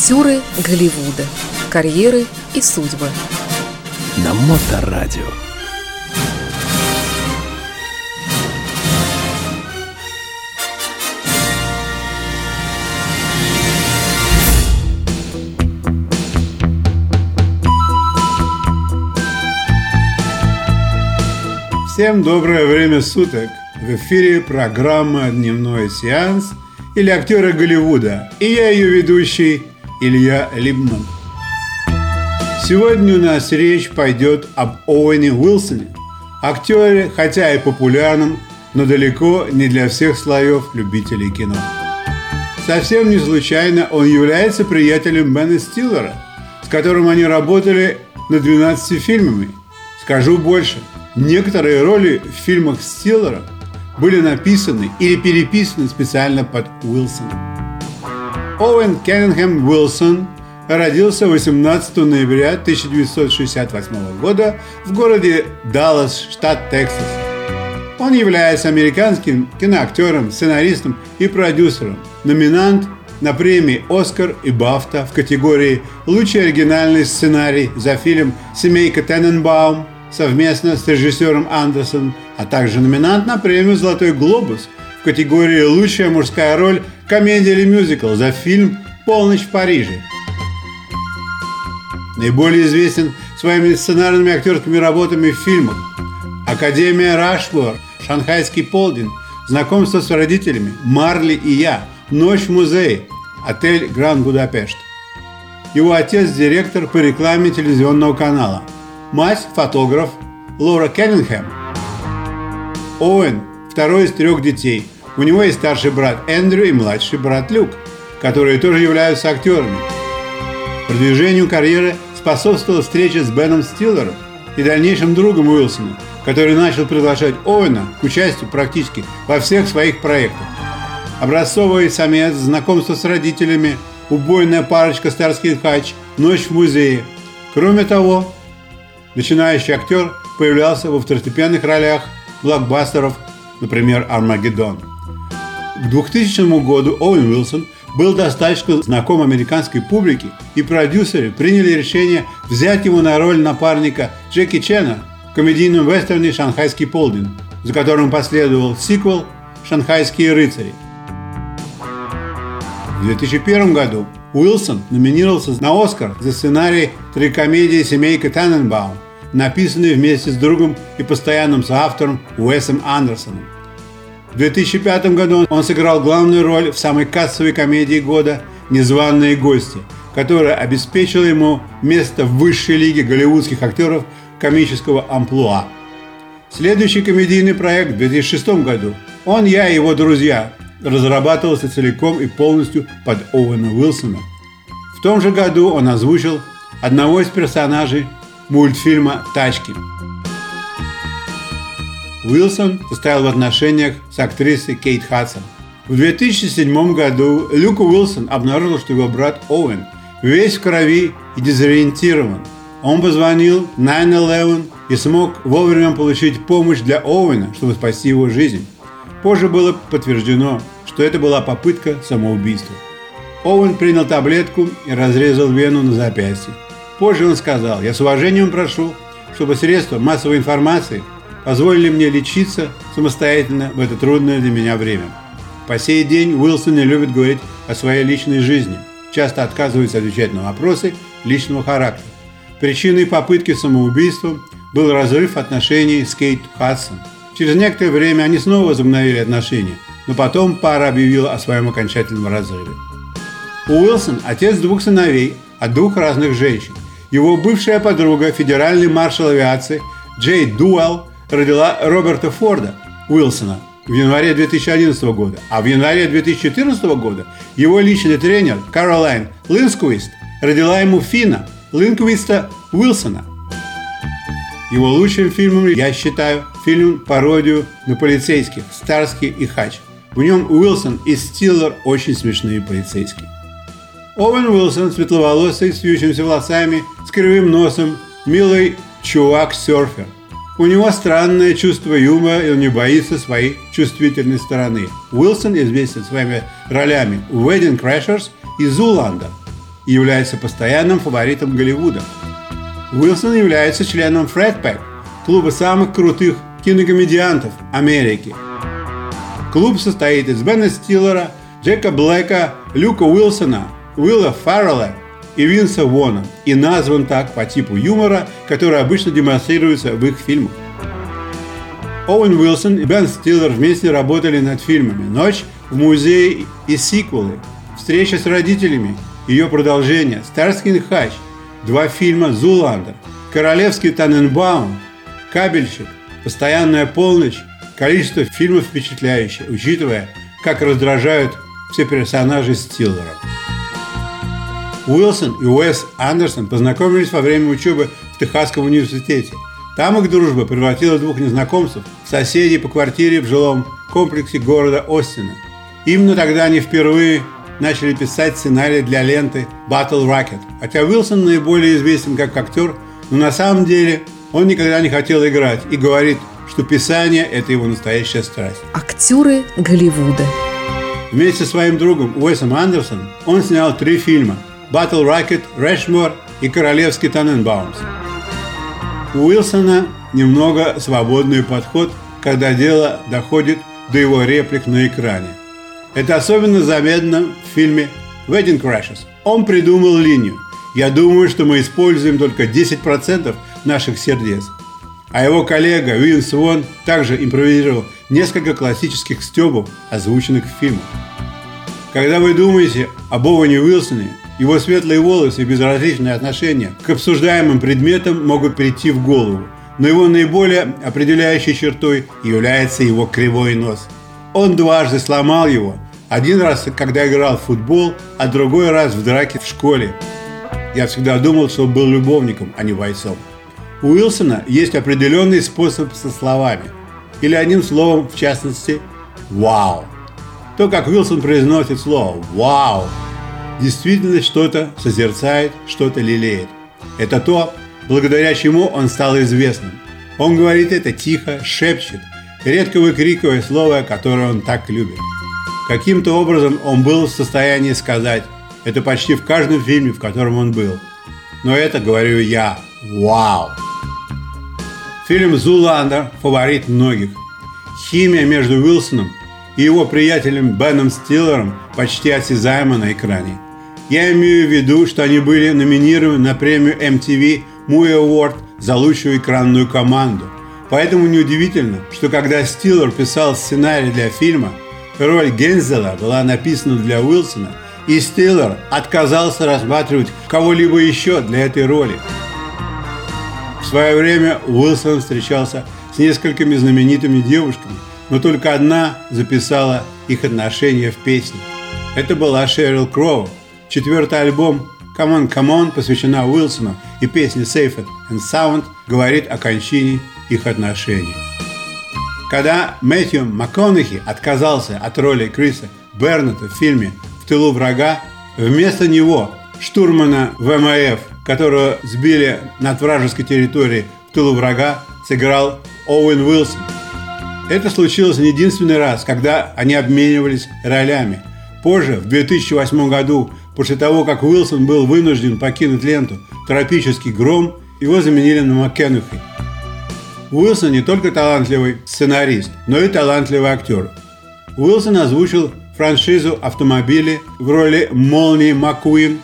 Актеры Голливуда. Карьеры и судьбы. На Моторадио. Всем доброе время суток! В эфире программа «Дневной сеанс» или «Актеры Голливуда» и я ее ведущий Илья Либман. Сегодня у нас речь пойдет об Оуэне Уилсоне, актере, хотя и популярном, но далеко не для всех слоев любителей кино. Совсем не случайно он является приятелем Бена Стиллера, с которым они работали над 12 фильмами. Скажу больше, некоторые роли в фильмах Стиллера – были написаны или переписаны специально под Уилсона. Оуэн Кеннингем Уилсон родился 18 ноября 1968 года в городе Даллас, штат Тексас. Он является американским киноактером, сценаристом и продюсером, номинант на премии «Оскар» и «Бафта» в категории «Лучший оригинальный сценарий» за фильм «Семейка Тененбаум», совместно с режиссером Андерсоном, а также номинант на премию «Золотой глобус» в категории «Лучшая мужская роль. Комедия или мюзикл» за фильм «Полночь в Париже». Наиболее известен своими сценарными актерскими работами в фильмах «Академия Рашмор», «Шанхайский полдень», «Знакомство с родителями», «Марли и я», «Ночь в музее», «Отель Гранд Будапешт». Его отец – директор по рекламе телевизионного канала – Мать – фотограф Лора Кеннингем. Оуэн – второй из трех детей. У него есть старший брат Эндрю и младший брат Люк, которые тоже являются актерами. Продвижению карьеры способствовала встреча с Беном Стиллером и дальнейшим другом Уилсона, который начал приглашать Оуэна к участию практически во всех своих проектах. Образцовый самец, знакомство с родителями, убойная парочка «Старский хач», ночь в музее. Кроме того, Начинающий актер появлялся во второстепенных ролях блокбастеров, например, «Армагеддон». К 2000 году Оуэн Уилсон был достаточно знаком американской публике, и продюсеры приняли решение взять его на роль напарника Джеки Чена в комедийном вестерне «Шанхайский полдень», за которым последовал сиквел «Шанхайские рыцари». В 2001 году Уилсон номинировался на «Оскар» за сценарий трикомедии «Семейка Таненбаум», написанный вместе с другом и постоянным соавтором Уэсом Андерсоном. В 2005 году он сыграл главную роль в самой кассовой комедии года «Незваные гости», которая обеспечила ему место в высшей лиге голливудских актеров комического амплуа. Следующий комедийный проект в 2006 году «Он, я и его друзья» разрабатывался целиком и полностью под Оуэна Уилсона. В том же году он озвучил одного из персонажей мультфильма «Тачки». Уилсон состоял в отношениях с актрисой Кейт Хадсон. В 2007 году Люк Уилсон обнаружил, что его брат Оуэн весь в крови и дезориентирован. Он позвонил 911 и смог вовремя получить помощь для Оуэна, чтобы спасти его жизнь. Позже было подтверждено, что это была попытка самоубийства. Оуэн принял таблетку и разрезал вену на запястье. Позже он сказал, я с уважением прошу, чтобы средства массовой информации позволили мне лечиться самостоятельно в это трудное для меня время. По сей день Уилсон не любит говорить о своей личной жизни, часто отказывается отвечать на вопросы личного характера. Причиной попытки самоубийства был разрыв отношений с Кейт Хадсон. Через некоторое время они снова возобновили отношения, но потом пара объявила о своем окончательном разрыве. Уилсон – отец двух сыновей от двух разных женщин. Его бывшая подруга, федеральный маршал авиации Джей Дуэлл, родила Роберта Форда Уилсона в январе 2011 года, а в январе 2014 года его личный тренер Каролайн Линсквист родила ему Фина Линквиста Уилсона. Его лучшим фильмом я считаю фильм пародию на полицейских «Старский и Хач». В нем Уилсон и Стиллер очень смешные полицейские. Оуэн Уилсон, светловолосый, с вьющимися волосами, с кривым носом, милый чувак-серфер. У него странное чувство юмора, и он не боится своей чувствительной стороны. Уилсон известен своими ролями в «Wedding Crashers» и «Зуланда». и является постоянным фаворитом Голливуда. Уилсон является членом Fred Pack, клуба самых крутых кинокомедиантов Америки. Клуб состоит из Бена Стиллера, Джека Блэка, Люка Уилсона, Уилла Фаррелла и Винса Вона и назван так по типу юмора, который обычно демонстрируется в их фильмах. Оуэн Уилсон и Бен Стиллер вместе работали над фильмами «Ночь в музее» и сиквелы, «Встреча с родителями», ее продолжение «Старский хач», два фильма «Зуландер», «Королевский Таненбаум», «Кабельщик», «Постоянная полночь», количество фильмов впечатляющее, учитывая, как раздражают все персонажи Стиллера. Уилсон и Уэс Андерсон познакомились во время учебы в Техасском университете. Там их дружба превратила двух незнакомцев в соседей по квартире в жилом комплексе города Остина. Именно тогда они впервые начали писать сценарий для ленты Battle Rocket. Хотя Уилсон наиболее известен как актер, но на самом деле он никогда не хотел играть и говорит, что писание – это его настоящая страсть. Актеры Голливуда. Вместе со своим другом Уэсом Андерсоном он снял три фильма Battle Rocket, Рэшмор и Королевский Таненбаумс. У Уилсона немного свободный подход, когда дело доходит до его реплик на экране. Это особенно заметно в фильме Wedding Crashes. Он придумал линию. Я думаю, что мы используем только 10% наших сердец. А его коллега Винс Вон также импровизировал несколько классических стебов, озвученных в фильмах. Когда вы думаете об Оуэне Уилсоне, его светлые волосы и безразличное отношение к обсуждаемым предметам могут прийти в голову, но его наиболее определяющей чертой является его кривой нос. Он дважды сломал его, один раз, когда играл в футбол, а другой раз в драке в школе. Я всегда думал, что он был любовником, а не бойцом. У Уилсона есть определенный способ со словами. Или одним словом, в частности, «Вау». То, как Уилсон произносит слово «Вау», действительно что-то созерцает, что-то лелеет. Это то, благодаря чему он стал известным. Он говорит это тихо, шепчет, редко выкрикивая слово, которое он так любит. Каким-то образом он был в состоянии сказать это почти в каждом фильме, в котором он был. Но это говорю я. Вау! Фильм «Зуландер» – фаворит многих. Химия между Уилсоном и его приятелем Беном Стиллером почти осязаема на экране – я имею в виду, что они были номинированы на премию MTV Movie Award за лучшую экранную команду. Поэтому неудивительно, что когда Стиллер писал сценарий для фильма, роль Гензела была написана для Уилсона, и Стиллер отказался рассматривать кого-либо еще для этой роли. В свое время Уилсон встречался с несколькими знаменитыми девушками, но только одна записала их отношения в песне. Это была Шерил Кроу, Четвертый альбом «Come on, come on» посвящена Уилсону, и песня «Safe and Sound» говорит о кончине их отношений. Когда Мэтью МакКонахи отказался от роли Криса Берната в фильме «В тылу врага», вместо него штурмана ВМФ, которого сбили над вражеской территорией в тылу врага, сыграл Оуэн Уилсон. Это случилось не единственный раз, когда они обменивались ролями. Позже, в 2008 году, После того, как Уилсон был вынужден покинуть ленту «Тропический гром», его заменили на МакКенухи. Уилсон не только талантливый сценарист, но и талантливый актер. Уилсон озвучил франшизу автомобили в роли Молнии Маккуин,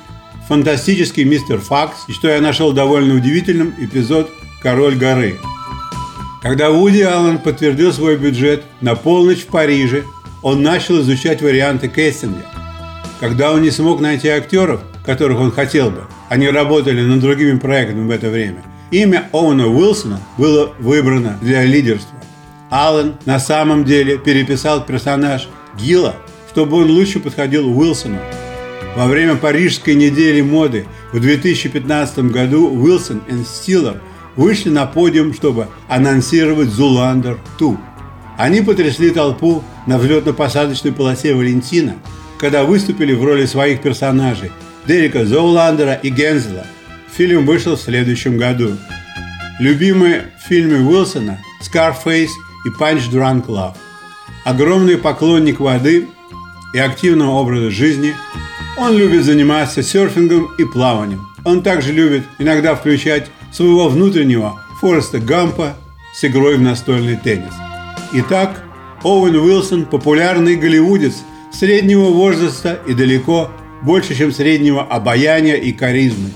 фантастический мистер Факс, и что я нашел довольно удивительным, эпизод «Король горы». Когда Вуди Аллен подтвердил свой бюджет на полночь в Париже, он начал изучать варианты кастинга – когда он не смог найти актеров, которых он хотел бы, они работали над другими проектами в это время, имя Оуэна Уилсона было выбрано для лидерства. Аллен на самом деле переписал персонаж Гила, чтобы он лучше подходил Уилсону. Во время Парижской недели моды в 2015 году Уилсон и Стиллер вышли на подиум, чтобы анонсировать Зуландер 2. Они потрясли толпу на взлетно-посадочной полосе Валентина – когда выступили в роли своих персонажей Дерека Зоуландера и Гензела. Фильм вышел в следующем году. Любимые фильмы Уилсона «Scarface» и «Punch Drunk Love». Огромный поклонник воды и активного образа жизни, Он любит заниматься серфингом и плаванием. Он также любит иногда включать своего внутреннего Фореста Гампа с игрой в настольный теннис. Итак, Оуэн Уилсон – популярный голливудец среднего возраста и далеко больше, чем среднего обаяния и харизмы.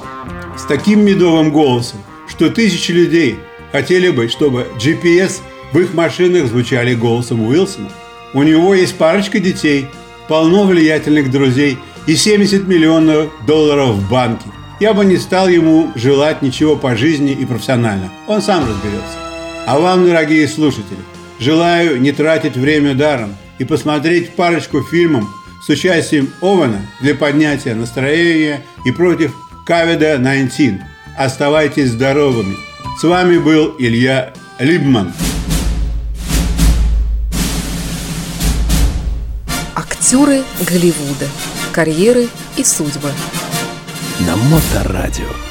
С таким медовым голосом, что тысячи людей хотели бы, чтобы GPS в их машинах звучали голосом Уилсона. У него есть парочка детей, полно влиятельных друзей и 70 миллионов долларов в банке. Я бы не стал ему желать ничего по жизни и профессионально. Он сам разберется. А вам, дорогие слушатели, желаю не тратить время даром и посмотреть парочку фильмов с участием Овена для поднятия настроения и против COVID-19. Оставайтесь здоровыми. С вами был Илья Либман. Актеры Голливуда. Карьеры и судьбы. На Моторадио.